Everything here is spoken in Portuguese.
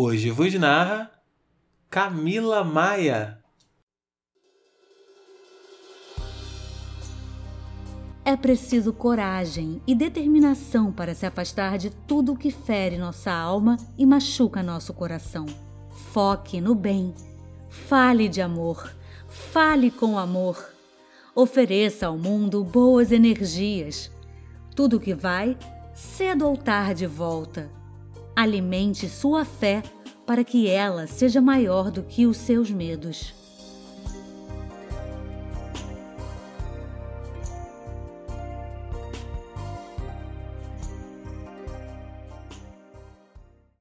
Hoje vos narra Camila Maia. É preciso coragem e determinação para se afastar de tudo que fere nossa alma e machuca nosso coração. Foque no bem. Fale de amor. Fale com amor. Ofereça ao mundo boas energias. Tudo que vai, cedo ou tarde volta. Alimente sua fé para que ela seja maior do que os seus medos.